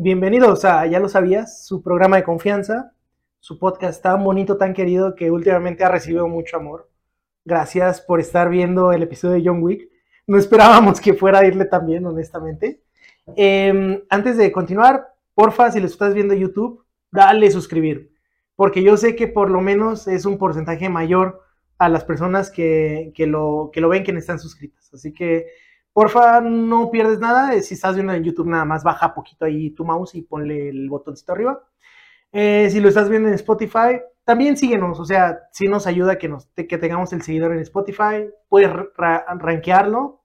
Bienvenidos a Ya lo sabías, su programa de confianza, su podcast tan bonito, tan querido que últimamente ha recibido mucho amor. Gracias por estar viendo el episodio de John Wick. No esperábamos que fuera a irle tan bien, honestamente. Eh, antes de continuar, porfa, si lo estás viendo en YouTube, dale suscribir, porque yo sé que por lo menos es un porcentaje mayor a las personas que, que lo, que lo ven que no están suscritas. Así que, porfa, no pierdes nada. Si estás viendo en YouTube, nada más baja poquito ahí tu mouse y ponle el botoncito arriba. Eh, si lo estás viendo en Spotify, también síguenos, o sea, si nos ayuda que, nos, que tengamos el seguidor en Spotify, puedes ra rankearlo,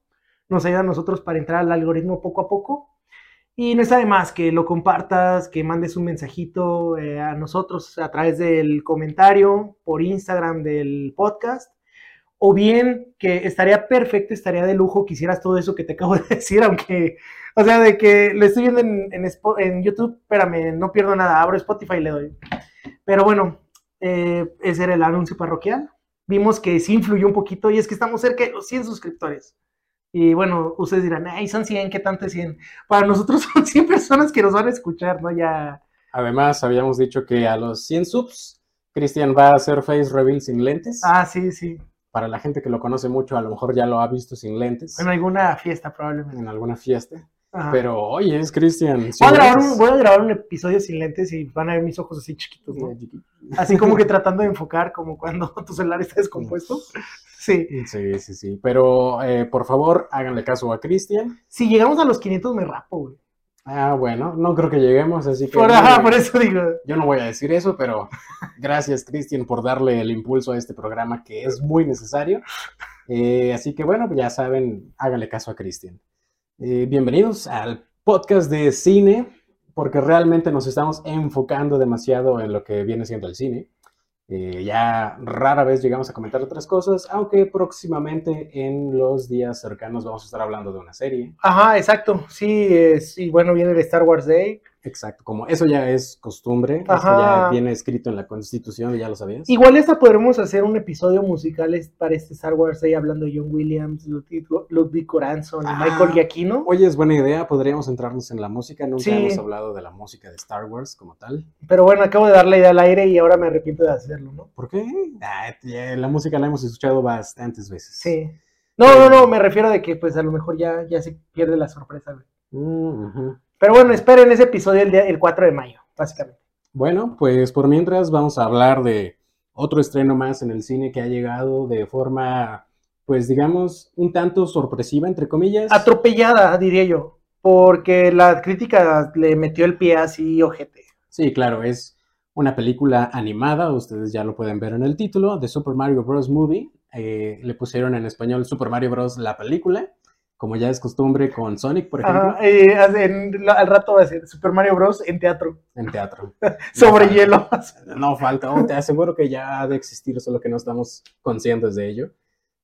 nos ayuda a nosotros para entrar al algoritmo poco a poco. Y no está de más que lo compartas, que mandes un mensajito eh, a nosotros a través del comentario por Instagram del podcast. O bien que estaría perfecto, estaría de lujo que hicieras todo eso que te acabo de decir, aunque, o sea, de que lo estoy viendo en, en, en YouTube, espérame, no pierdo nada, abro Spotify y le doy. Pero bueno, eh, ese era el anuncio parroquial. Vimos que sí influyó un poquito y es que estamos cerca de los 100 suscriptores. Y bueno, ustedes dirán, ay, son 100, ¿qué tanto es 100? Para nosotros son 100 personas que nos van a escuchar, ¿no? Ya. Además, habíamos dicho que a los 100 subs, Cristian va a hacer face reveal sin lentes. Ah, sí, sí. Para la gente que lo conoce mucho, a lo mejor ya lo ha visto sin lentes. En alguna fiesta, probablemente. En alguna fiesta. Ajá. Pero, oye, es Cristian. Voy, voy, a grabar un episodio sin lentes y van a ver mis ojos así chiquitos, ¿no? Así como que tratando de enfocar, como cuando tu celular está descompuesto. Sí. Sí, sí, sí. Pero eh, por favor, háganle caso a Cristian. Si llegamos a los 500, me rapo, güey. Ah, bueno, no creo que lleguemos, así que. Por, no, ajá, por eso digo. Yo no voy a decir eso, pero gracias, Cristian, por darle el impulso a este programa que es muy necesario. Eh, así que bueno, ya saben, háganle caso a Cristian. Eh, bienvenidos al podcast de cine, porque realmente nos estamos enfocando demasiado en lo que viene siendo el cine. Eh, ya rara vez llegamos a comentar otras cosas, aunque próximamente en los días cercanos vamos a estar hablando de una serie. Ajá, exacto. Sí, y bueno, viene el Star Wars Day. Exacto, como eso ya es costumbre, esto ya viene escrito en la Constitución, ya lo sabías. Igual esta podremos hacer un episodio musical para este Star Wars Day hablando de John Williams, Ludwig, Ludwig y Ah. Michael Giacchino. Oye, es buena idea, podríamos centrarnos en la música, nunca Sí. hemos hablado de la música de Star Wars como tal. Pero bueno, acabo de dar la idea al aire y ahora me arrepiento de hacerlo, ¿no? ¿Por qué? Ah, la música la hemos escuchado bastantes veces. Sí. No, no, no, me refiero de que pues a lo mejor ya, ya se pierde la sorpresa. güey. Mm. Pero bueno, esperen ese episodio el, día, el 4 de mayo, básicamente. Bueno, pues por mientras vamos a hablar de otro estreno más en el cine que ha llegado de forma, pues digamos, un tanto sorpresiva, entre comillas. Atropellada, diría yo, porque la crítica le metió el pie así ojete. Sí, claro, es una película animada, ustedes ya lo pueden ver en el título, de Super Mario Bros. Movie. Eh, le pusieron en español Super Mario Bros. la película, como ya es costumbre con Sonic, por ejemplo, Ajá, eh, en- al rato va a ser Super Mario Bros. en teatro, en teatro. sobre No hielo. No falta, oh, te aseguro que ya ha de existir, solo que no estamos conscientes de ello.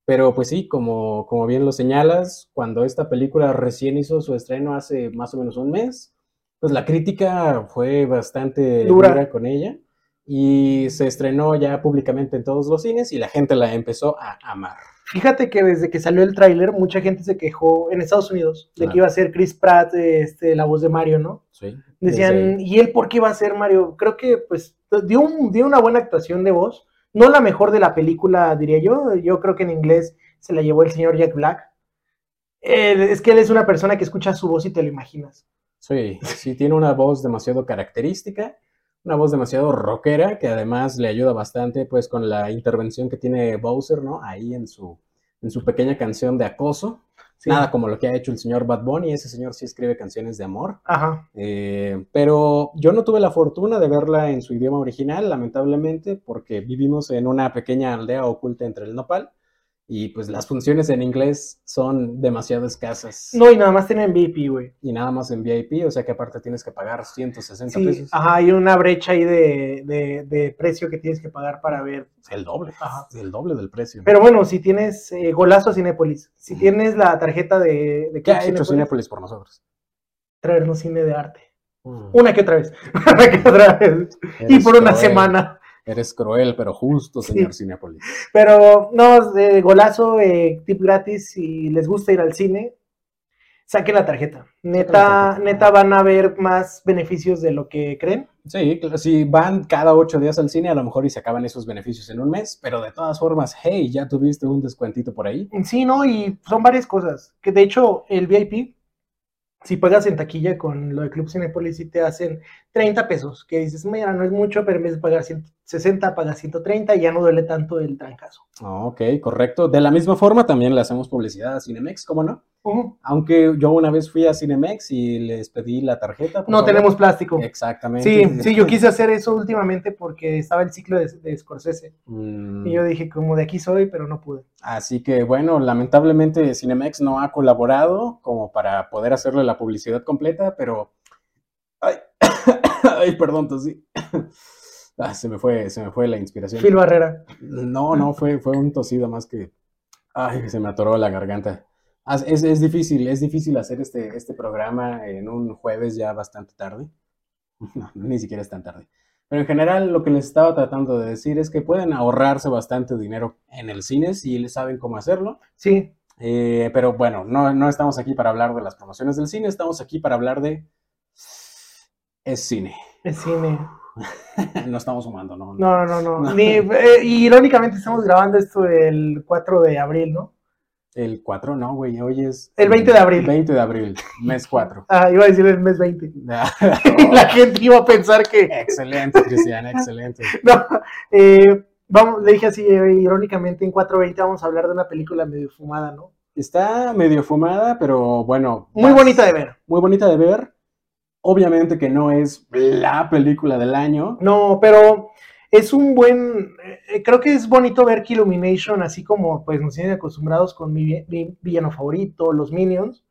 Pero pues sí, como, como bien lo señalas, cuando esta película recién hizo su estreno hace más o menos un mes, pues la crítica fue bastante Dura. dura, con ella y se estrenó ya públicamente en todos los cines y la gente la empezó a amar. Fíjate que desde que salió el tráiler, mucha gente se quejó en Estados Unidos de Claro. que iba a ser Chris Pratt, este, la voz de Mario, ¿no? ¿sí? Decían, Desde- ¿y él por qué va a ser Mario? Creo que pues dio, un- dio una buena actuación de voz, no la mejor de la película, diría yo. Yo creo que en inglés se la llevó el señor Jack Black. Él- es que él es una persona que escucha su voz y te lo imaginas. Sí, sí, tiene una voz demasiado característica, una voz demasiado rockera, que además le ayuda bastante pues con la intervención que tiene Bowser, ¿no? Ahí en su, en su pequeña canción de acoso. Sí. Nada como lo que ha hecho el señor Bad Bunny, ese señor sí escribe canciones de amor. Ajá. Eh, pero yo no tuve la fortuna de verla en su idioma original, lamentablemente, porque vivimos en una pequeña aldea oculta entre el nopal y pues las funciones en inglés son demasiado escasas. No, y nada más tienen VIP, güey. Y nada más en VIP, o sea que aparte tienes que pagar 160 Sí, pesos. ajá, hay una brecha ahí de, de- de precio que tienes que pagar para ver. El doble, Ajá. el doble del precio. Pero bueno, si tienes eh, golazo a Cinépolis, si tienes la tarjeta de, de ¿Qué ha hecho Cinépolis, Cinépolis por nosotros? traernos cine de arte. Mm, Una que otra vez. Una que otra vez. Y por una cruel, semana. Eres cruel, pero justo, Sí. señor Cinépolis. Pero no, eh, golazo, eh, tip gratis, si les gusta ir al cine. Saquen la tarjeta. la Neta, tarjeta. neta van a ver más beneficios de lo que creen. Sí, si van cada ocho días al cine, a lo mejor y se acaban esos beneficios en un mes, pero de todas formas, hey, ya tuviste un descuentito por ahí. Sí, ¿no? Y son varias cosas. Que de hecho, el VIP, si pagas en taquilla con lo de Club Cinepolis, sí te hacen 30 pesos. Que dices, mira, no es mucho, pero en vez de pagar 160, pagas 130 y ya no duele tanto el trancazo. Ah, Ok, correcto. De la misma forma, también le hacemos publicidad a Cinemex, ¿cómo no? Aunque yo una vez fui a Cinemex y les pedí la tarjeta. No favor. tenemos plástico. Exactamente. Sí, sí, yo quise hacer eso últimamente porque estaba el ciclo de, de Scorsese. Mm, Y yo dije, como de aquí soy, pero no pude. Así que bueno, lamentablemente Cinemex no ha colaborado como para poder hacerle la publicidad completa, pero... Ay, Ay perdón, tosí. Ah, se me fue, se me fue la inspiración. Phil Barrera. No, no, fue, fue un tosido más que... Ay, se me atoró la garganta. Es, es difícil, es difícil hacer este, este programa en un jueves ya bastante tarde. No, ni siquiera es tan tarde. Pero en general lo que les estaba tratando de decir es que pueden ahorrarse bastante dinero en el cine si les saben cómo hacerlo. Sí, Eh, pero bueno, no, no estamos aquí para hablar de las promociones del cine, estamos aquí para hablar de... Es cine. es cine. no estamos sumando, ¿no? No, no, no. No. Ni, eh, irónicamente estamos grabando esto el 4 de abril, ¿no? El 4, no, güey, hoy es... El 20 de abril. 20 de abril, mes 4. Ah, iba a decir el mes 20. La gente iba a pensar que... excelente, Cristian, excelente. No, eh, vamos, le dije así, eh, irónicamente, en 420 vamos a hablar de una película medio fumada, ¿no? Está medio fumada, pero bueno. Muy bonita de ver. Muy bonita de ver. Obviamente que no es la película del año. No, pero es un buen, eh, creo que es bonito ver que Illumination, así como pues nos tienen acostumbrados con mi, vi- mi villano favorito, los Minions,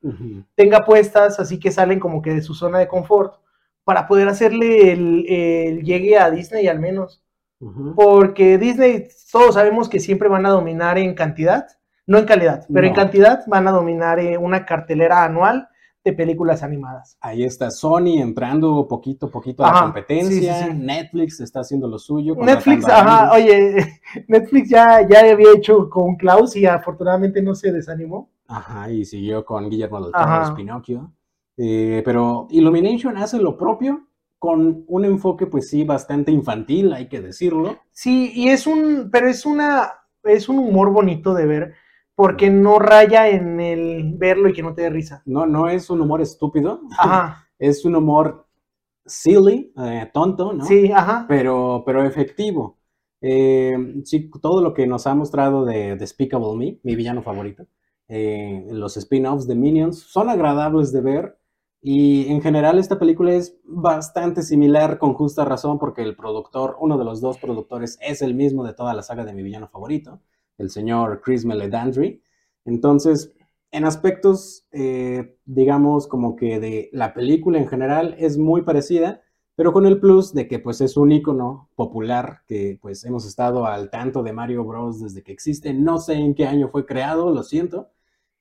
tenga puestas así que salen como que de su zona de confort para poder hacerle el, el llegue a Disney al menos. Porque Disney, todos sabemos que siempre van a dominar en cantidad, no en calidad, pero en cantidad van a dominar eh, una cartelera anual de películas animadas. Ahí está Sony entrando poquito a poquito a la competencia. sí, sí, sí. Netflix está haciendo lo suyo. Netflix, ajá, oye, Netflix ya, ya había hecho con Klaus y afortunadamente no se desanimó. Ajá, y siguió con Guillermo del. Toro, Pinocchio. Eh, pero Illumination hace lo propio con un enfoque, pues sí, bastante infantil, hay que decirlo. Sí, y es un, pero es una, es un humor bonito de ver, porque no raya en el verlo y que no te dé risa. No, no es un humor estúpido, Ajá, es un humor silly, eh, tonto, ¿no? sí, ajá. pero, pero efectivo. Eh, sí, todo lo que nos ha mostrado de Despicable Me, mi villano favorito, eh, los spin-offs de Minions, son agradables de ver y en general esta película es bastante similar con justa razón porque el productor, uno de los dos productores, es el mismo de toda la saga de mi villano favorito, el señor Chris Meledandri. Entonces, en aspectos, eh, digamos, como que de la película en general es muy parecida, pero con el plus de que pues es un icono popular que pues hemos estado al tanto de Mario Bros desde que existe. No sé en qué año fue creado, lo siento,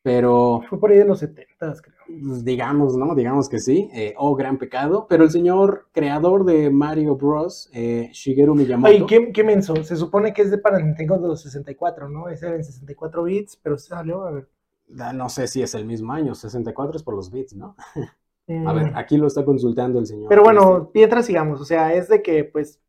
pero Fue por ahí de los 70, creo. pues, digamos, ¿no? Digamos que sí, eh, oh gran pecado, pero el señor creador de Mario Bros, eh, Shigeru Miyamoto, Oye, ¿qué, qué menso? Se supone que es de para Nintendo de los 64, ¿no? Ese era en 64 bits, pero salió, a ver. ah, no sé si es el mismo año, 64 es por los bits, ¿no? A Mm, ver, aquí lo está consultando el señor. Pero bueno, mientras sigamos, o sea, es de que, pues,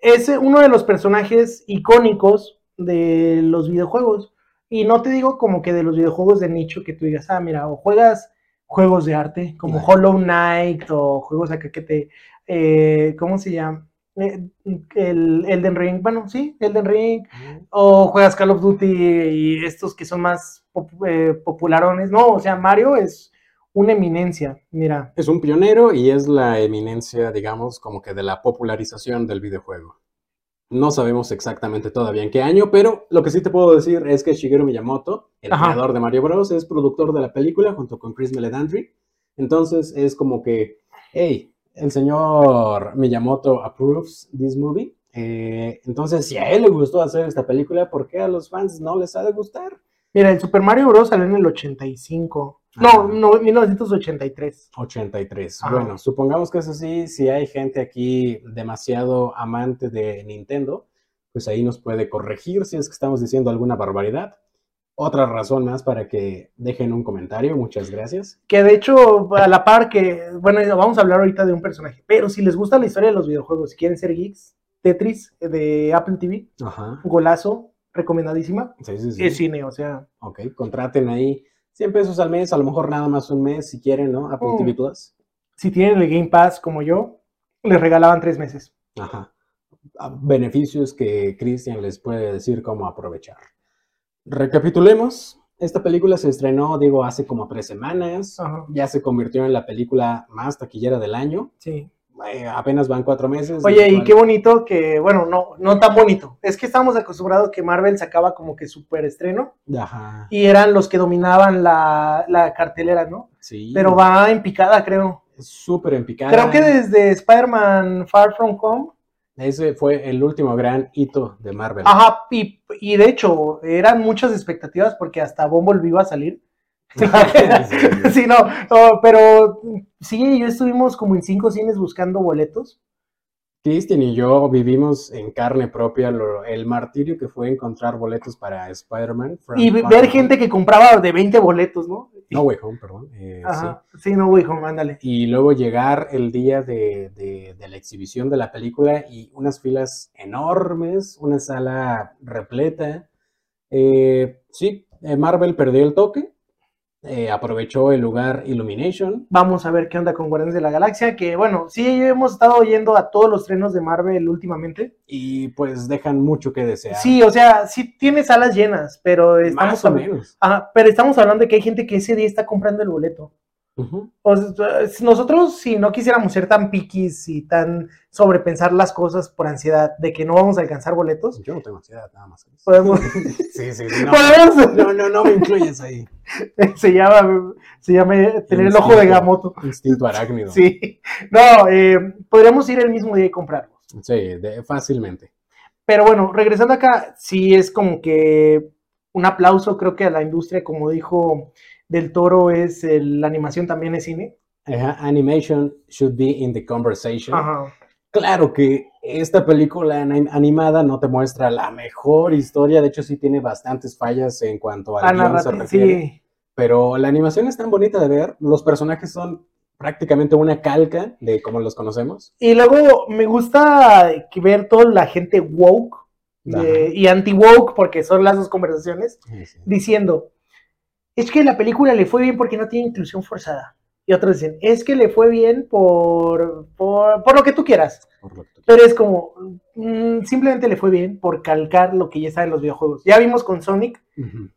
es uno de los personajes icónicos de los videojuegos. Y no te digo como que de los videojuegos de nicho que tú digas, ah, mira, o juegas juegos de arte, como. Hollow Knight, o juegos acá que te, eh, ¿cómo se llama? Eh, el Elden Ring, bueno, sí, Elden Ring, o juegas Call of Duty y estos que son más pop- eh, popularones. No, o sea, Mario es una eminencia, mira. Es un pionero y es la eminencia, digamos, como que de la popularización del videojuego. No sabemos exactamente todavía en qué año, pero lo que sí te puedo decir es que Shigeru Miyamoto, el Ajá. creador de Mario Bros, es productor de la película junto con Chris Meledandri. Entonces es como que, hey, el señor Miyamoto approves this movie. Eh, entonces, si a él le gustó hacer esta película, ¿por qué a los fans no les ha de gustar? Mira, el Super Mario Bros. salió en el 85. No, no 1983. 83. Ajá. Bueno, supongamos que es así. Si hay gente aquí demasiado amante de Nintendo, pues ahí nos puede corregir si es que estamos diciendo alguna barbaridad. otra razón más para que dejen un comentario. Muchas gracias. Que de hecho, a la par que, bueno, vamos a hablar ahorita de un personaje, pero si les gusta la historia de los videojuegos, si quieren ser geeks, Tetris de Apple TV, Ajá. golazo, recomendadísima. Sí, sí, sí. Es cine, o sea, Ok, contraten ahí 100 pesos al mes, a lo mejor nada más un mes si quieren, ¿no? Apple Mm. TV Plus. si tienen el Game Pass como yo, les regalaban tres meses. Ajá. Beneficios que Christian les puede decir cómo aprovechar. Recapitulemos. Esta película se estrenó, digo, hace como tres semanas. Ajá. Ya se convirtió en la película más taquillera del año. Sí. Eh, apenas van cuatro meses. Oye, y qué bonito que, bueno, no, no tan bonito. Es que estábamos acostumbrados que Marvel sacaba como que super estreno Ajá. y eran los que dominaban la, la cartelera, ¿no? Sí. Pero va en picada, creo. Súper en picada. Creo que desde Spider-Man Far From Home. Ese fue el último gran hito de Marvel. Ajá, y, y de hecho, eran muchas expectativas porque hasta Bumblebee iba a salir. Sí. sí, no, no, pero sí, y yo estuvimos como en cinco cines buscando boletos. Cristian y yo vivimos en carne propia lo- el martirio que fue encontrar boletos para Spider-Man. Y ver From gente que compraba de 20 boletos, ¿no? No Way Home, perdón. eh, sí. Ajá, sí, no, güey, home, ándale. Y luego llegar el día de, de- de la exhibición de la película y unas filas enormes, una sala repleta. Eh, sí, eh, Marvel perdió el toque, eh, aprovechó el lugar Illumination. Vamos a ver qué onda con Guardianes de la Galaxia, que bueno, sí hemos estado oyendo a todos los trenos de Marvel últimamente. Y pues dejan mucho que desear. Sí, o sea, sí tiene salas llenas, pero estamos, más o hab- menos. Ajá, pero estamos hablando de que hay gente que ese día está comprando el boleto. Ujú. O sea, nosotros, si no quisiéramos ser tan piquis y tan sobrepensar las cosas por ansiedad de que no vamos a alcanzar boletos, Yo no tengo ansiedad, nada más. podemos, Sí, sí, sí. No, podemos- no, no, no me incluyes ahí. se llama, se llama tener el ojo de. Gamoto. Instinto arácnido. Sí, no, eh, podríamos ir el mismo día y comprarlos. Sí, de- fácilmente. Pero bueno, regresando acá, sí es como que un aplauso, creo que a la industria, como dijo Del Toro, es el- la animación también es cine. Ajá, animation should be in the conversation. Ajá. Claro que esta película anim- animada no te muestra la mejor historia, de hecho sí tiene bastantes fallas en cuanto al Ah, guion se narrati- refiere, sí, pero la animación es tan bonita de ver, los personajes son prácticamente una calca de como los conocemos. Y luego me gusta ver toda la gente woke y anti-woke, porque son las dos conversaciones, diciendo, es que la película le fue bien porque no tiene inclusión forzada. Y otros dicen, es que le fue bien por, por, por lo que tú quieras. Pero es como, mm, simplemente le fue bien por calcar lo que ya está en los videojuegos. Ya vimos con Sonic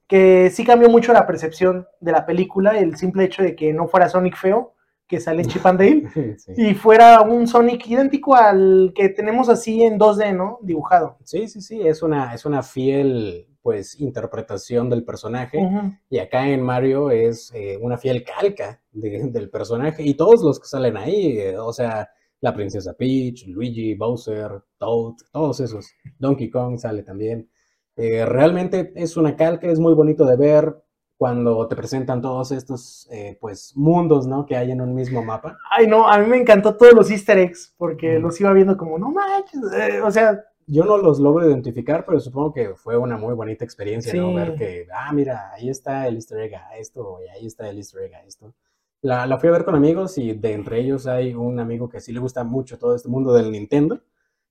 que sí cambió mucho la percepción de la película, el simple hecho de que no fuera Sonic feo, que sale en Chip and Dale, Sí. y fuera un Sonic idéntico al que tenemos así en 2D, ¿no? Dibujado. Sí, sí, sí, es una, es una fiel, pues, interpretación del personaje. Ujú. Y acá en Mario es eh, una fiel calca de- del personaje. Y todos los que salen ahí, eh, o sea, la princesa Peach, Luigi, Bowser, Toad, todos esos. Donkey Kong sale también. Eh, realmente es una calca, es muy bonito de ver cuando te presentan todos estos, eh, pues, mundos, ¿no? Que hay en un mismo mapa. Ay, no, a mí me encantó todos los easter eggs, porque los iba viendo como, no manches, o sea, Yo no los logro identificar, pero supongo que fue una muy bonita experiencia, ¿no? Sí. Ver que, ah, mira, ahí está el easter egg a esto, y ahí está el easter egg a esto. La, la fui a ver con amigos y de entre ellos hay un amigo que sí le gusta mucho todo este mundo del Nintendo.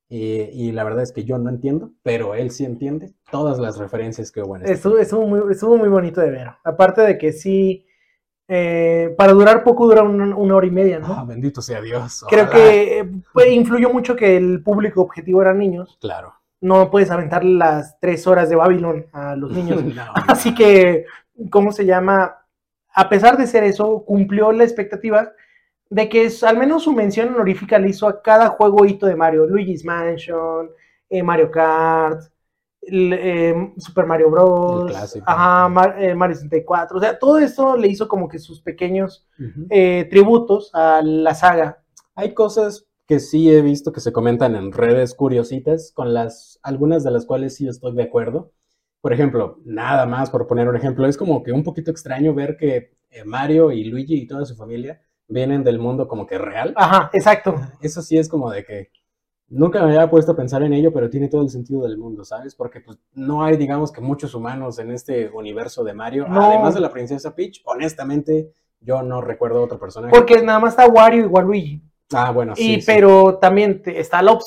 Y, y la verdad es que yo no entiendo, pero él sí entiende todas las referencias que hubo en este estuvo, estuvo muy, estuvo muy bonito de ver. Aparte de que sí, eh, para durar poco dura un- una hora y media, ¿no? Ah, bendito sea Dios. Creo que eh, pues, influyó mucho que el público objetivo eran niños. Claro. No puedes aventar las tres horas de Babylon a los niños. No, Así que, ¿cómo se llama? A pesar de ser eso, cumplió la expectativa de que al menos su mención honorífica le hizo a cada juego hito de Mario. Luigi's Mansion, eh, Mario Kart, eh, Super Mario Bros. El clásico. Ajá, Mar- eh, Mario 64. O sea, todo esto le hizo como que sus pequeños eh, tributos a la saga. Hay cosas que sí he visto que se comentan en redes curiositas, con las algunas de las cuales sí estoy de acuerdo. Por ejemplo, nada más por poner un ejemplo, es como que un poquito extraño ver que eh, Mario y Luigi y toda su familia vienen del mundo como que real. Ajá, exacto. Eso sí es como de que, Nunca me había puesto a pensar en ello, pero tiene todo el sentido del mundo, ¿sabes? Porque pues no hay, digamos que muchos humanos en este universo de Mario, No. además de la princesa Peach, honestamente yo no recuerdo otro personaje. Porque nada más está Wario y Waluigi. Ah, bueno, sí. y sí. pero también está la-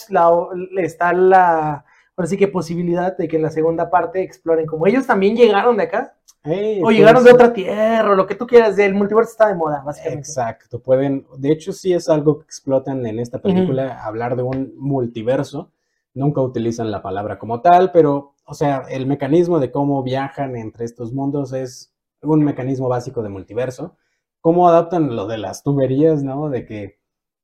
está la ahora sí que posibilidad de que en la segunda parte exploren como ellos también llegaron de acá Ey, o pues, llegaron de otra tierra o lo que tú quieras el multiverso está de moda básicamente. Exacto, pueden, de hecho sí es algo que explotan en esta película, hablar de un multiverso, nunca utilizan la palabra como tal, pero, o sea, el mecanismo de cómo viajan entre estos mundos es un mecanismo básico de multiverso, cómo adaptan lo de las tuberías, ¿no? De que,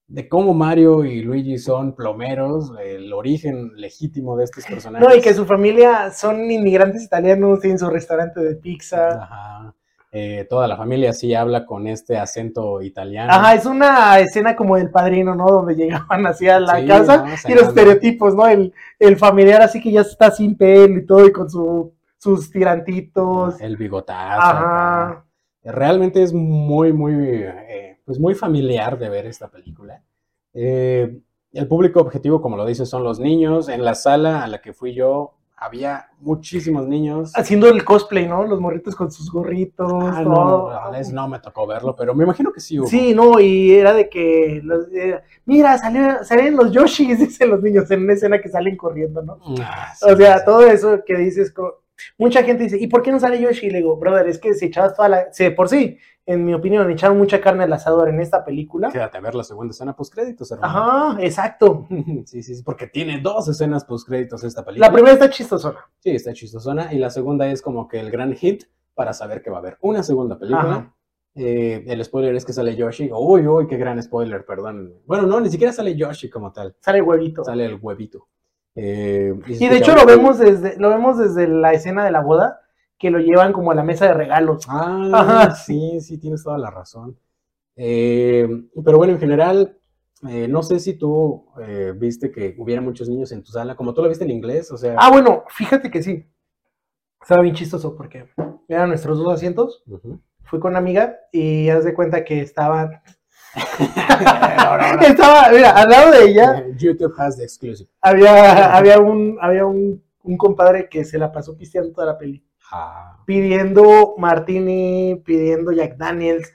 de cómo Mario y Luigi son plomeros, el origen legítimo de estos personajes. no y que su familia son inmigrantes italianos tienen su restaurante de pizza Ajá. Eh, toda la familia sí habla con este acento italiano. Ajá, es una escena como del padrino, ¿no? Donde llegaban así a la Sí, casa ¿no? y los estereotipos, ¿no? El, el familiar así que ya está sin pelo y todo y con su, sus tirantitos. El bigotazo. Ajá. Realmente es muy, muy, eh, pues muy familiar de ver esta película. Eh, el público objetivo, como lo dice, son los niños. En la sala a la que fui yo, había muchísimos niños. Haciendo el cosplay, ¿no? Los morritos con sus gorritos. Ah, todo. no, no me tocó verlo, pero me imagino que sí hubo. Sí, no, y era de que, los- era, mira, salieron, salieron los Yoshis, dicen los niños, en una escena que salen corriendo, ¿no? Ah, sí, O sea, sí. todo eso que dices, mucha gente dice, ¿y por qué no sale Yoshi? Y le digo, brother, es que si echabas toda la, si de por sí, en mi opinión, echaron mucha carne al asador en esta película. Quédate a ver la segunda escena post créditos, hermano. Ajá, exacto. Sí, sí, sí, porque tiene dos escenas post créditos esta película. La primera está chistosona. Sí, está chistosona. Y la segunda es como que el gran hit para saber que va a haber una segunda película. Eh, el spoiler es que sale Yoshi. Uy, uy, qué gran spoiler, perdón. Bueno, no, ni siquiera sale Yoshi como tal. Sale huevito. Sale el huevito. Eh, Y de hecho lo vemos desde, lo vemos desde la escena de la boda, que lo llevan como a la mesa de regalos. Ah, Ajá. sí, sí, tienes toda la razón. Eh, pero bueno, en general, eh, no sé si tú viste que hubiera muchos niños en tu sala, como tú lo viste en inglés, o sea. Ah, bueno, fíjate que sí. Estaba bien chistoso porque eran nuestros dos asientos. Fui con una amiga y haz de cuenta que estaban. Estaba, mira, al lado de ella YouTube has the exclusive. había, había un, había un, un compadre que se la pasó pisteando toda la peli. Ah. Pidiendo Martini, pidiendo Jack Daniels.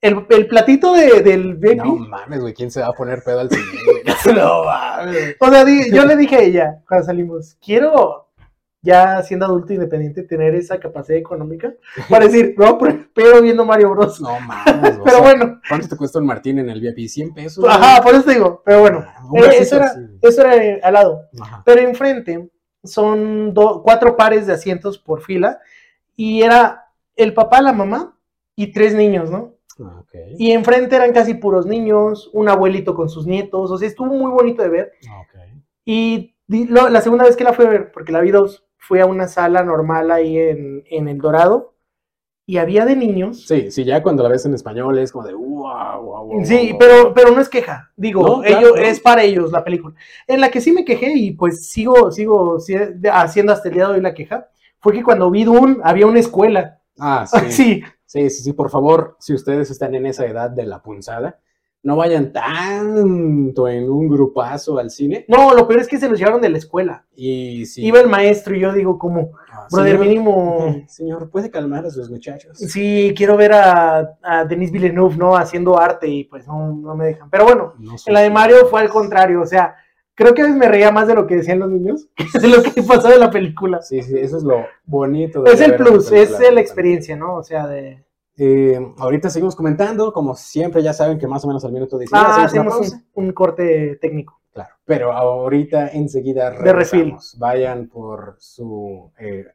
El, el platito de, del baby. No mames, güey, ¿quién se va a poner pedo al cine? no mames. O sea, yo le dije a ella cuando salimos, quiero ya siendo adulto independiente tener esa capacidad económica para decir, no, pero viendo Mario Bros. No mames, o pero sea, bueno, ¿Cuánto te cuesta un Martín en el VIP? ¿100 pesos? ajá, por eso te digo, pero bueno, Ah, eh, eso era, eso era eh, al lado. Ajá. Pero enfrente son do- cuatro pares de asientos por fila y era el papá, la mamá y tres niños, ¿no? Ah. Y enfrente eran casi puros niños, un abuelito con sus nietos, o sea, estuvo muy bonito de ver. Ah. Y lo- la segunda vez que la fui a ver, porque la vi dos, fui a una sala normal ahí en, en El Dorado y había de niños. Sí, sí, ya cuando la ves en español es como de wow, wow, wow. Sí, wow. pero, pero no es queja, digo, No, claro, ellos, claro. es para ellos la película. En la que sí me quejé y pues sigo, sigo haciendo hasta el día de hoy la queja, fue que cuando vi Dune había una escuela. Ah, sí. Sí, Sí, sí, sí, por favor, si ustedes están en esa edad de la punzada, no vayan tanto en un grupazo al cine. no, lo peor es que se los llevaron de la escuela. Y si. Iba el maestro y yo digo como, Ah, brother, señor, mínimo, Señor, ¿puede calmar a sus muchachos? sí, quiero ver a, a Denis Villeneuve, ¿no? Haciendo arte y pues no, no me dejan. Pero bueno, No en la de. Mario fue al contrario, o sea, creo que a veces me reía más de lo que decían los niños que de lo que pasó de la película. Sí, sí, eso es lo bonito. de Es el plus, es de la experiencia, ¿no? O sea, de... Eh, ahorita seguimos comentando, como siempre ya saben que más o menos al minuto 19 Ah, hacemos un, un corte técnico. Claro, pero ahorita enseguida De regresamos. Vayan por su eh,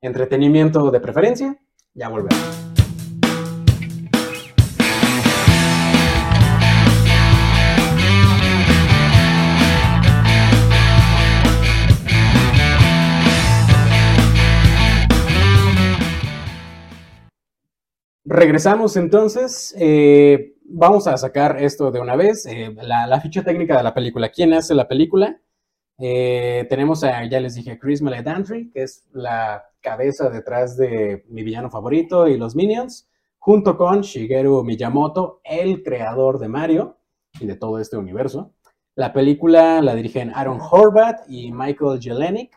entretenimiento de preferencia, ya volvemos. Regresamos entonces. eh, vamos a sacar esto de una vez. eh, la, ficha técnica de la película. ¿Quién hace la película? Eh, tenemos a, ya les dije, Chris Meledandri, que es la cabeza detrás de mi villano favorito y los Minions, junto con Shigeru Miyamoto, el creador de Mario y de todo este universo. La película la dirigen Aaron Horvath y Michael Jelenic.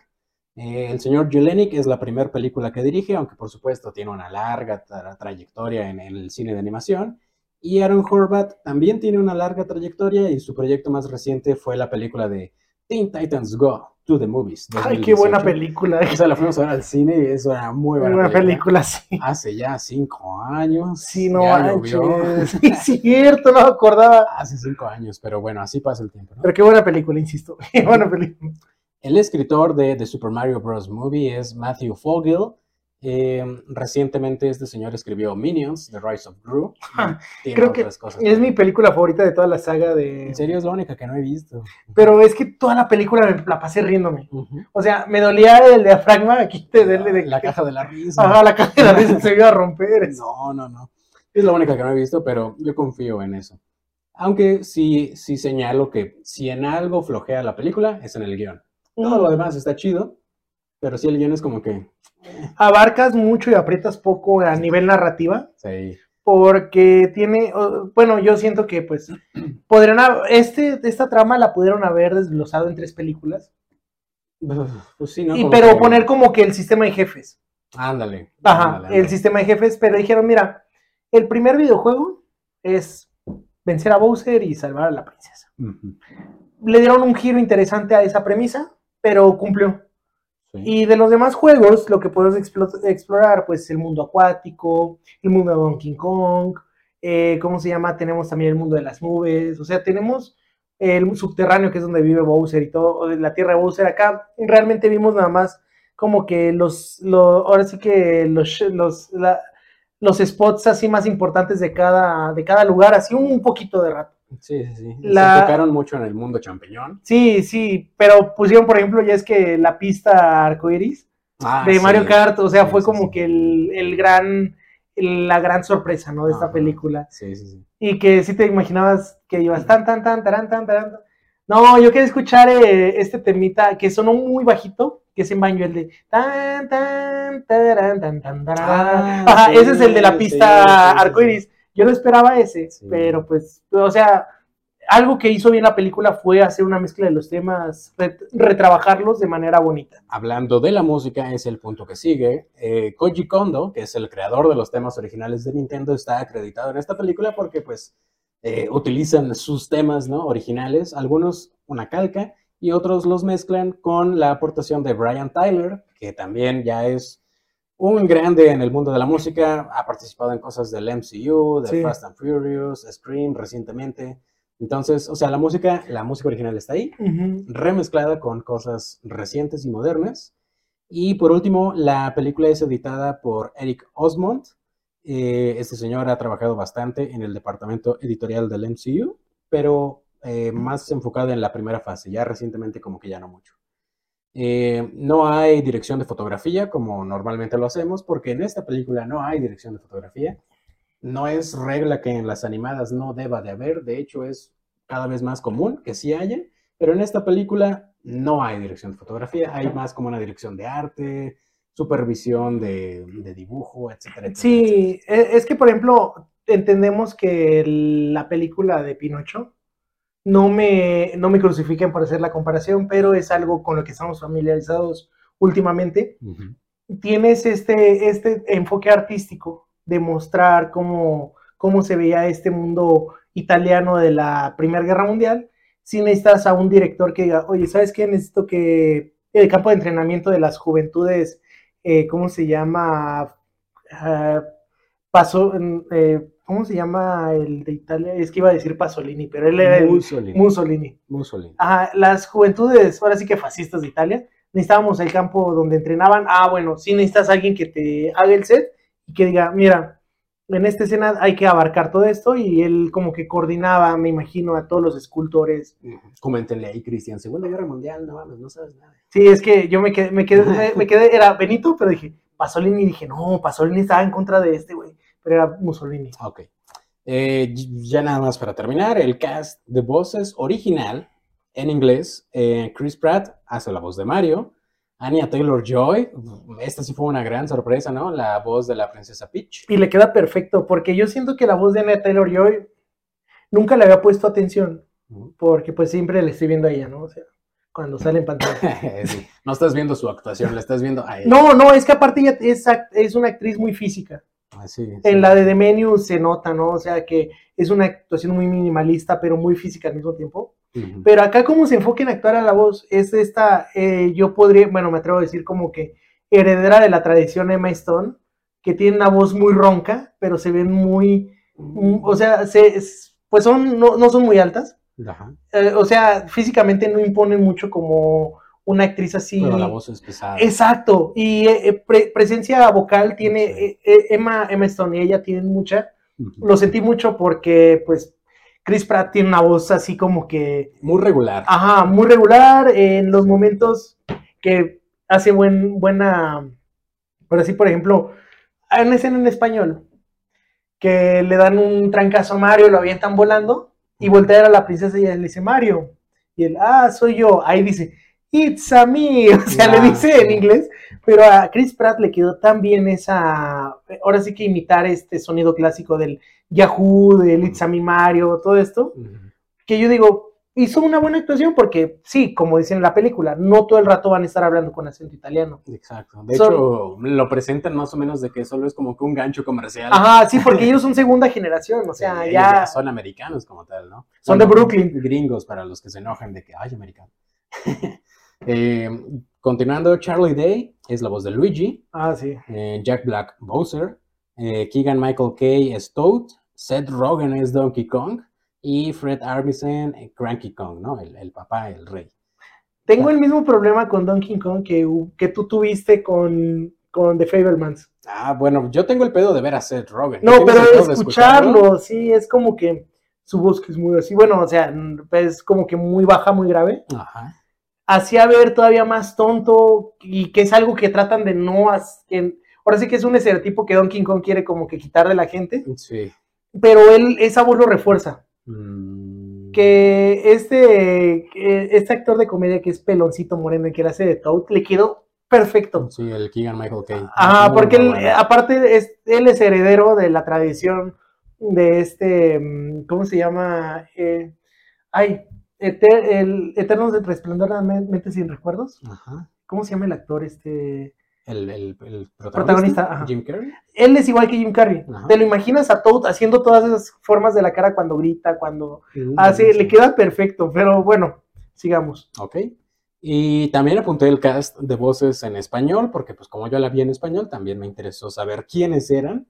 Eh, el señor Jelenic es la primera película que dirige, aunque por supuesto tiene una larga tra trayectoria en, en, el cine de animación. Y Aaron Horvath también tiene una larga trayectoria y su proyecto más reciente fue la película de Teen Titans Go to the Movies. Ay, qué buena película. O sea, la fuimos a ver al cine y es una muy buena, buena película. película. sí. Hace ya cinco años. Sí, no manches. Sí, es cierto, no me acordaba. Hace cinco años, pero bueno, así pasa el tiempo. ¿no? Pero qué buena película, insisto. Qué buena película. El escritor de The Super Mario Bros. Movie es Matthew Fogel. Eh, recientemente este señor escribió Minions, The Rise of Gru. Creo que cosas es mi película favorita de toda la saga de... En serio es la única que no he visto. Pero es que toda la película me la pasé riéndome. Uh -huh. O sea, me dolía el diafragma aquí de, de, de, La caja de la risa. Ajá, la caja de la risa se iba a romper. No, no, no. Es la única que no he visto, pero yo confío en eso. Aunque sí, sí señalo que si en algo flojea la película, es en el guion. Todo lo demás está chido, pero sí el guion es como que... Abarcas mucho y aprietas poco a nivel narrativa. Sí. Porque tiene, bueno, yo siento que pues podrían, este, esta trama la pudieron haber desglosado en tres películas. Pues sí, ¿no? Y, pero que... poner como que el sistema de jefes. Ándale. Ajá, ándale, ándale. el sistema de jefes, pero dijeron, mira, el primer videojuego es vencer a Bowser y salvar a la princesa. Uh -huh. Le dieron un giro interesante a esa premisa, pero cumplió. Sí. Y de los demás juegos, lo que puedes explorar, pues el mundo acuático, el mundo de Donkey Kong, eh, ¿cómo se llama? Tenemos también el mundo de las nubes, o sea, tenemos el subterráneo, que es donde vive Bowser y todo, la tierra de Bowser. Acá realmente vimos nada más como que los, los ahora sí que los, los, la, los spots así más importantes de cada, de cada lugar, así un poquito de rato. Sí, sí, sí. La... Se enfocaron mucho en el mundo champiñón. Sí, sí, pero pusieron, por ejemplo, ya es que la pista arcoiris ah, de Mario. Kart, o sea, sí, fue sí, como que el, el gran, el, la gran sorpresa, ¿no? De esta Ajá. película. Sí, sí, sí. Y que sí te imaginabas que ibas tan, tan, tan, tan, tan, tan. No, yo quería escuchar eh, este temita que sonó muy bajito, que es en baño, el de tan, tan, taran, tan, tan, tan, ah, Ajá, ese es el de la pista arcoiris. Yo no esperaba ese, sí. pero pues, o sea, algo que hizo bien la película fue hacer una mezcla de los temas, retrabajarlos de manera bonita. Hablando de la música, es el punto que sigue. Eh, Koji Kondo, que es el creador de los temas originales de Nintendo, está acreditado en esta película porque pues eh, utilizan sus temas ¿no? originales, algunos una calca y otros los mezclan con la aportación de Brian Tyler, que también ya es un grande en el mundo de la música, ha participado en cosas del MCU, de sí. Fast and Furious, Scream recientemente. Entonces, o sea, la música, la música original está ahí, uh -huh. remezclada con cosas recientes y modernas. Y por último, la película es editada por Eric Osmond. Eh, este señor ha trabajado bastante en el departamento editorial del MCU, pero eh, más enfocado en la primera fase, ya recientemente como que ya no mucho. Eh, no hay dirección de fotografía como normalmente lo hacemos, porque en esta película no hay dirección de fotografía. No es regla que en las animadas no deba de haber, de hecho es cada vez más común que sí haya, pero en esta película no hay dirección de fotografía, hay más como una dirección de arte, supervisión de, de dibujo, etcétera, etcétera. Sí, etcétera. es que por ejemplo entendemos que la película de Pinocho no me, no me crucifiquen por hacer la comparación, pero es algo con lo que estamos familiarizados últimamente. Uh -huh. Tienes este, este enfoque artístico de mostrar cómo, cómo se veía este mundo italiano de la Primera Guerra Mundial. Si necesitas a un director que diga, oye, ¿sabes qué? Necesito que el campo de entrenamiento de las juventudes, eh, ¿cómo se llama? Uh, pasó, eh, ¿Cómo se llama el de Italia? Es que iba a decir Pasolini, pero él era Mussolini. El Mussolini. Mussolini. Ajá, las juventudes, ahora sí que fascistas de Italia, necesitábamos el campo donde entrenaban. Ah, bueno, sí necesitas a alguien que te haga el set y que diga, mira, en esta escena hay que abarcar todo esto y él como que coordinaba, me imagino, a todos los escultores. Coméntenle ahí, Cristian, Segunda Guerra Mundial, no mames, no sabes nada. Sí, es que yo me quedé, me quedé, me quedé, era Benito, pero dije, Pasolini, dije, no, Pasolini estaba en contra de este, güey pero era Mussolini. Ok. Eh, ya nada más para terminar, el cast de voces original en inglés, eh, Chris Pratt hace la voz de Mario, Anya Taylor-Joy, esta sí fue una gran sorpresa, ¿no? La voz de la princesa Peach. Y le queda perfecto, porque yo siento que la voz de Anya Taylor-Joy nunca le había puesto atención. Porque pues siempre le estoy viendo a ella, ¿no? O sea, cuando sale en pantalla. Sí, No estás viendo su actuación, la estás viendo a él. No, no, es que aparte ella es, es una actriz muy física. Así. En la de The Menu se nota, ¿no? O sea, que es una actuación muy minimalista, pero muy física al mismo tiempo. Pero acá como se enfoca en actuar a la voz, es esta, eh, yo podría, bueno, me atrevo a decir como que heredera de la tradición Emma Stone, que tiene una voz muy ronca, pero se ven muy, mm, o sea, se, es- pues son, no, no son muy altas, eh, o sea, físicamente no imponen mucho como una actriz así. Pero la voz es pesada. Exacto, y eh, eh, pre- presencia vocal tiene Sí. eh, Emma, Emma Stone y ella tienen mucha. Ujú. Lo sentí mucho porque, pues, Chris Pratt tiene una voz así como que, Muy regular. ajá, muy regular en los momentos que hace buen, buena, pero así, por ejemplo, hay una escena en español que le dan un trancazo a Mario, lo avientan volando y voltea a la princesa y ella le dice, Mario, y él, ah, soy yo, ahí dice, it's a me, o sea, le dice en sí. inglés, pero a Chris Pratt le quedó tan bien esa, ahora sí que imitar este sonido clásico del Yahoo, del It's a me Mario, todo esto, que yo digo, hizo una buena actuación porque sí, como dicen en la película, no todo el rato van a estar hablando con acento italiano. Exacto. De Son- hecho, lo presentan más o menos de que solo es como que un gancho comercial. Ajá, sí, porque ellos son segunda generación, o sea, Sí, ellos ya... son americanos como tal, ¿no? Son de Brooklyn. Gringos para los que se enojan de que, ay, americano. Eh, continuando, Charlie Day es la voz de Luigi, Ah, sí. eh, Jack Black Bowser, eh, Keegan Michael Kay es Toad, Seth Rogen es Donkey Kong y Fred Armisen Cranky Kong, ¿no? El, el papá, el rey. Tengo el mismo problema con Donkey Kong que, que tú tuviste con, con The Fablemans. Ah, bueno, yo tengo el pedo de ver a Seth Rogen. No, ¿Tú pero de escucharlo, sí, es como que su voz que es muy así, bueno, o sea, es como que muy baja, muy grave. Ajá. Hacía ver todavía más tonto y que es algo que tratan de no hacer. Ahora sí que es un estereotipo que Donkey Kong quiere como que quitar de la gente, Sí. pero él esa voz lo refuerza. Mm, Que este, este actor de comedia que es peloncito moreno y que le hace de Toad, le quedó perfecto. Sí, el Keegan Michael Kay. Ajá, Muy, porque él, aparte es, él es heredero de la tradición de este, mm, ¿cómo se llama? Eh, ay, Eter- el Eternos de Men- Mente sin Recuerdos. Ajá. ¿Cómo se llama el actor? Este. El, el, el protagonista, Protagonista, ajá. Jim Carrey. Él es igual que Jim Carrey. Ajá. ¿Te lo imaginas a Toad haciendo todas esas formas de la cara cuando grita, cuando hace? sí. Le queda perfecto, pero bueno, sigamos. Ok. Y también apunté el cast de voces en español, porque pues como yo la vi en español, también me interesó saber quiénes eran.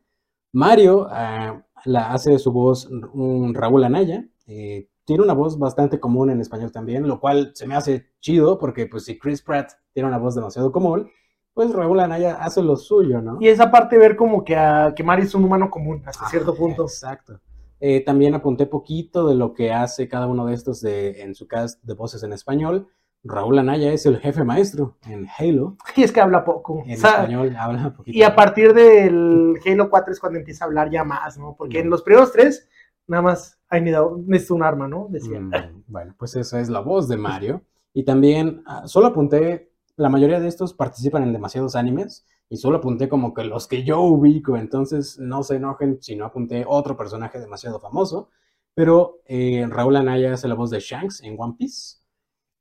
Mario ah, la hace su voz un Raúl Anaya. eh, tiene una voz bastante común en español también, lo cual se me hace chido, porque pues si Chris Pratt tiene una voz demasiado común, pues Raúl Anaya hace lo suyo, ¿no? Y esa parte ver como que, a, que Mario es un humano común hasta Ah, cierto punto. Exacto. Eh, también apunté poquito de lo que hace cada uno de estos de, en su cast de voces en español. Raúl Anaya es el jefe maestro en Halo. Y es que habla poco. En O sea, español habla un poquito. y a partir del Halo 4 es cuando empieza a hablar ya más, ¿no? Porque en los primeros tres, nada más, hay necesito un arma, ¿no? Decía. Mm, bueno, pues esa es la voz de Mario. Y también, ah, solo apunté, la mayoría de estos participan en demasiados animes. Y solo apunté como que los que yo ubico. Entonces no se enojen si no apunté otro personaje demasiado famoso. Pero eh, Raúl Anaya hace la voz de Shanks en One Piece.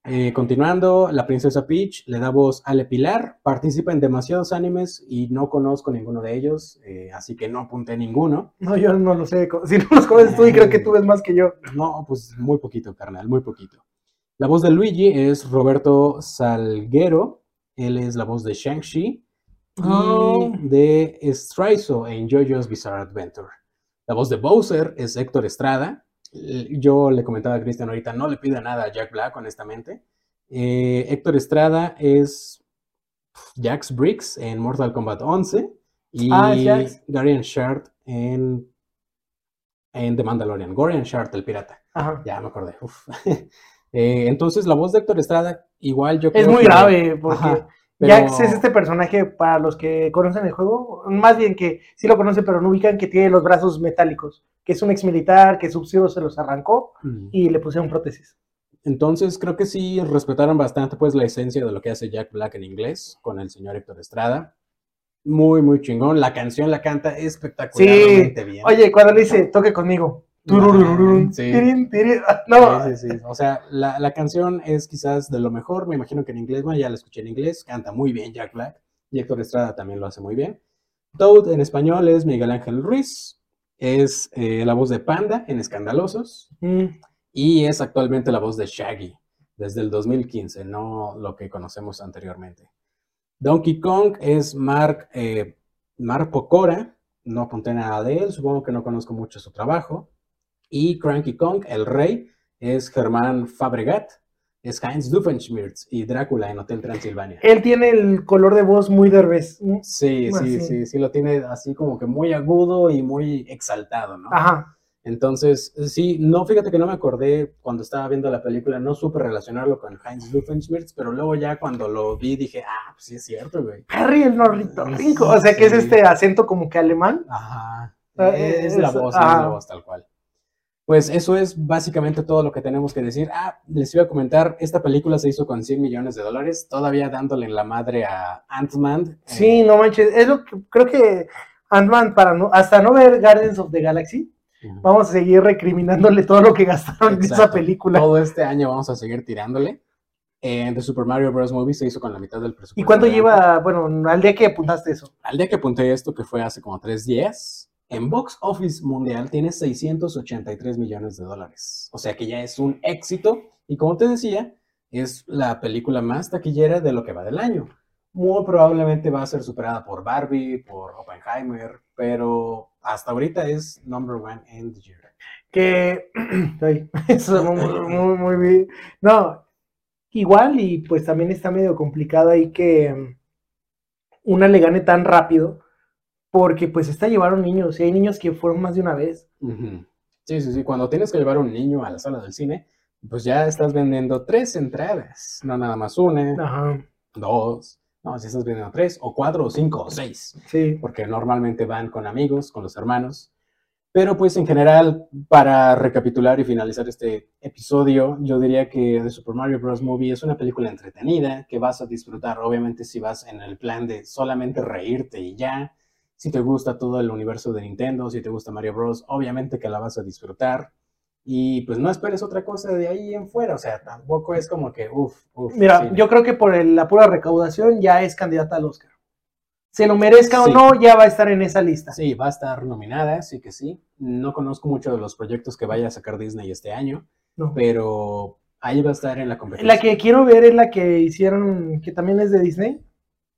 Eh, continuando, la princesa Peach le da voz a Ale Pilar, participa en demasiados animes y no conozco ninguno de ellos, eh, así que no apunté ninguno. No, yo no lo sé. Si no los conoces tú y creo que tú ves más que yo. No, pues muy poquito, carnal, muy poquito. La voz de Luigi es Roberto Salguero, él es la voz de Shang-Chi Oh. y de Straizo en JoJo's Bizarre Adventure. La voz de Bowser es Héctor Estrada. Eh, Yo le comentaba a Cristian ahorita, no le pida nada a Jack Black, honestamente. Eh, Héctor Estrada es Jax Briggs en Mortal Kombat 11 y Ah, es. Garion Shard en, en The Mandalorian. Gorian Shard, el pirata. Ajá. Ya me acordé. uf. Eh, entonces, la voz de Héctor Estrada, igual yo Es creo muy que- grave porque Ajá, pero- Jax es este personaje para los que conocen el juego, más bien que sí lo conocen pero no ubican que tiene los brazos metálicos, que es un ex militar que Sub-Zero se los arrancó Mm. y le pusieron prótesis. Entonces creo que sí respetaron bastante pues la esencia de lo que hace Jack Black en inglés con el señor Héctor Estrada. Muy, muy chingón. La canción la canta espectacularmente bien. Oye, cuando le dice toque conmigo, Sí. Ah, No, Sí, sí. O sea, la, la canción es quizás de lo mejor. Me imagino que en inglés, bueno, ya la escuché en inglés. Canta muy bien Jack Black. Y Héctor Estrada también lo hace muy bien. Toad en español es Miguel Ángel Ruiz. Es eh, la voz de Panda en Escandalosos. Mm, Y es actualmente la voz de Shaggy desde el 2015, no lo que conocemos anteriormente. Donkey Kong es Mark, eh, Mark Pokora. No apunté nada de él. Supongo que no conozco mucho su trabajo. Y Cranky Kong, el rey, es Germán Fabregat, es Heinz Doofenshmirtz y Drácula en Hotel Transilvania. Él tiene el color de voz muy derbez. Sí, sí, Así. sí, sí, lo tiene así como que muy agudo y muy exaltado, ¿no? Ajá. Entonces, sí, no, fíjate que no me acordé cuando estaba viendo la película, no supe relacionarlo con Heinz Doofenshmirtz, pero luego ya cuando lo vi dije, ah, pues sí es cierto, güey. Harry el Rico. O sea, que es Sí. este acento como que alemán. Ajá. Ah, Es la voz, es ah. la voz tal cual. Pues eso es básicamente todo lo que tenemos que decir. Ah, les iba a comentar, esta película se hizo con 100 millones de dólares, todavía dándole la madre a Ant-Man. Sí, Eh, no manches. Es lo que creo que Ant-Man, para no, hasta no ver Guardians of the Galaxy, ujú. vamos a seguir recriminándole todo lo que gastaron en esa Exacto. película. Todo este año vamos a seguir tirándole. Eh, The Super Mario Bros. Movie se hizo con la mitad del presupuesto. ¿Y cuánto lleva, bueno, al día que apuntaste eso? Al día que apunté esto, que fue hace como tres días, en Box Office Mundial tiene 683 millones de dólares. O sea que ya es un éxito. Y como te decía, es la película más taquillera de lo que va del año. Muy probablemente va a ser superada por Barbie, por Oppenheimer, pero hasta ahorita es number one in the year. Que, eso muy, muy, muy bien. No, igual y pues también está medio complicado ahí que mm, una le gane tan rápido, porque pues esta llevaron niños, y hay niños que fueron más de una vez. Ujú. Sí, sí, sí. Cuando tienes que llevar a un niño a la sala del cine, pues ya estás vendiendo tres entradas, no nada más una. Ajá, dos, no, si estás viendo tres, o cuatro, o cinco, o seis, sí. porque normalmente van con amigos, con los hermanos. Pero pues en general, para recapitular y finalizar este episodio, yo diría que The Super Mario Bros. Movie es una película entretenida que vas a disfrutar, obviamente si vas en el plan de solamente reírte y ya. Si te gusta todo el universo de Nintendo, si te gusta Mario Bros., obviamente que la vas a disfrutar. Y pues no esperes otra cosa de ahí en fuera, o sea, tampoco es como que, uff, uff. Mira, yo creo que por el- la pura recaudación ya es candidata al Oscar. Se lo merezca Sí. o no, ya va a estar en esa lista. Sí, va a estar nominada, sí que sí. No conozco mucho de los proyectos que vaya a sacar Disney este año, No. pero ahí va a estar en la competencia. La que quiero ver es la que hicieron, que también es de Disney,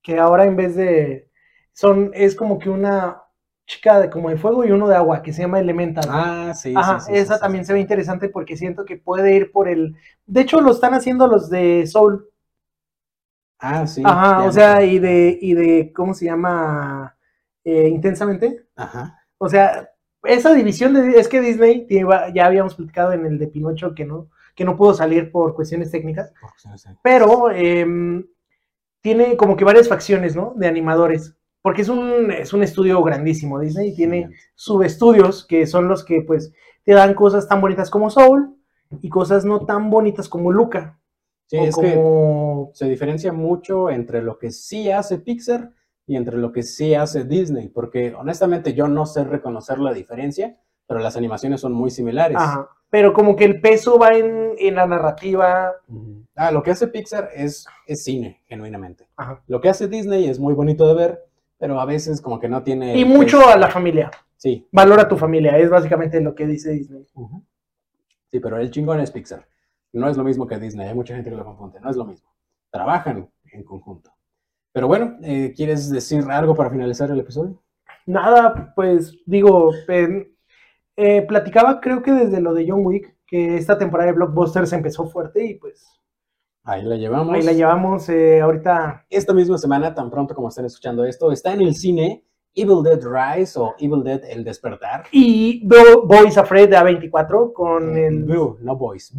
que ahora en vez de, son, es como que una chica de, como de fuego y uno de agua, que se llama Elemental. Ah, sí, Ajá, sí, sí, esa sí, también se ve interesante porque siento que puede ir por el, de hecho lo están haciendo los de Soul, Ah, sí. ajá, o sea, y de, y de, ¿cómo se llama? Eh, intensamente. Ajá. O sea, esa división de, es que Disney, lleva- ya habíamos platicado en el de Pinocho que no, que no pudo salir por cuestiones técnicas. Pero em, tiene como que varias facciones, ¿no? De animadores, porque es un, es un estudio grandísimo, Disney, y tiene subestudios que son los que, pues, te dan cosas tan bonitas como Soul y cosas no tan bonitas como Luca, Sí, es que se diferencia mucho entre lo que sí hace Pixar y entre lo que sí hace Disney, porque honestamente yo no sé reconocer la diferencia, pero las animaciones son muy similares. Ajá, pero como que el peso va en, en la narrativa. Ah, lo que hace Pixar es, es cine, genuinamente. Ajá. Lo que hace Disney es muy bonito de ver, pero a veces como que no tiene... y mucho a la familia, Sí. valora a tu familia, es básicamente lo que dice Disney. Sí, pero el chingón es Pixar. No es lo mismo que Disney, hay mucha gente que lo confunde, no es lo mismo. Trabajan en conjunto. Pero bueno, eh, ¿quieres decir algo para finalizar el episodio? Nada, pues digo, eh, platicaba creo que desde lo de John Wick, que esta temporada de Blockbusters empezó fuerte y pues Ahí la llevamos. ahí la llevamos eh, ahorita. Esta misma semana, tan pronto como estén escuchando esto, está en el cine Evil Dead Rise o Evil Dead El Despertar. Y Bo- Boys Afraid de A24 con el... Boo, no boys,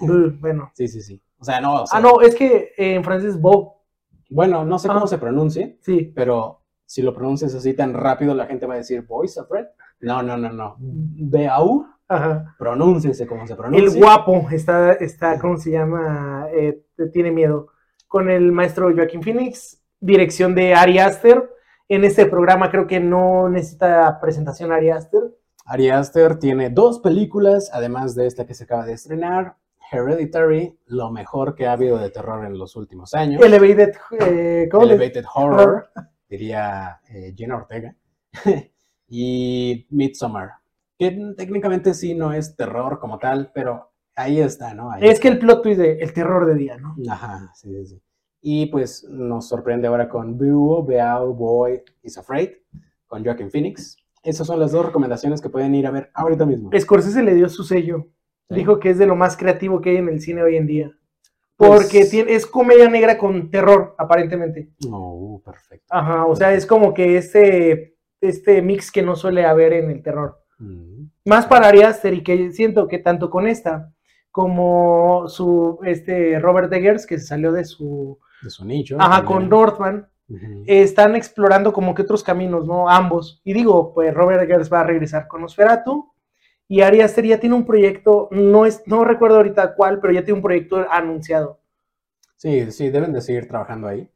Bueno. Sí, sí, sí. O sea, no. o sea, Ah, no, es que eh, en francés Bo, Bueno, no sé cómo Ah. se pronuncia, sí. pero si lo pronuncias así tan rápido, la gente va a decir Boys Afraid. No, no, no, no. B-A-U, Ajá. pronúnciese como se pronuncia. El guapo está, está, ¿cómo se llama? Eh, tiene miedo. Con el maestro Joaquín Phoenix, dirección de Ari Aster. En este programa creo que no necesita presentación Ari Aster. Ari Aster tiene dos películas, además de esta que se acaba de estrenar, Hereditary, lo mejor que ha habido de terror en los últimos años. Elevated, eh, ¿cómo le- Elevated Horror, diría eh, Gina Ortega. y Midsommar, que técnicamente sí no es terror como tal, pero ahí está, ¿no? Ahí Es está. que el plot twist de el terror de día, ¿no? Ajá, sí, sí, sí. Y pues nos sorprende ahora con Boo, Beau, Boy is Afraid, con Joaquin Phoenix. Esas son las dos recomendaciones que pueden ir a ver ahorita mismo. Scorsese le dio su sello. Sí. Dijo que es de lo más creativo que hay en el cine hoy en día. Pues- Porque tiene, es comedia negra con terror, aparentemente. Oh, perfecto. Ajá, o sea, es como que este, este mix que no suele haber en el terror. Mm. Más para Ari Aster y que siento que tanto con esta como su este Robert Eggers que se salió de su De su nicho. ajá también. con Northman están explorando como que otros caminos, ¿no? Ambos. Y digo, pues Robert Eggers va a regresar con Nosferatu y Ari Aster ya tiene un proyecto, no es no recuerdo ahorita cuál, pero ya tiene un proyecto anunciado. Sí, sí, deben de seguir trabajando ahí.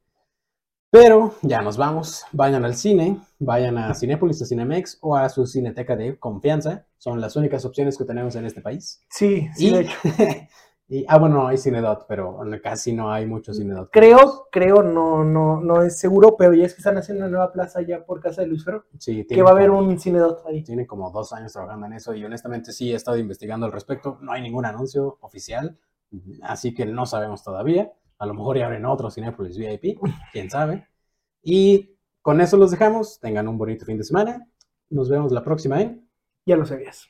Pero ya nos vamos. Vayan al cine, vayan a Cinépolis, a Cinemex o a su cineteca de confianza. Son las únicas opciones que tenemos en este país. Sí, sí, y, de hecho. y- ah, bueno, hay Cinedot, pero casi no hay mucho Cinedot. Creo, creo, no, no, no es seguro, pero ya es que están haciendo una nueva plaza ya por casa de Luis Ferro, Sí, que va a haber un cinedot ahí. Tienen como dos años trabajando en eso y honestamente sí he estado investigando al respecto. No hay ningún anuncio oficial, así que no sabemos todavía. A lo mejor ya abren otro Cinépolis VIP, quién sabe. Y con eso los dejamos. Tengan un bonito fin de semana. Nos vemos la próxima, ¿eh? Ya lo sabías.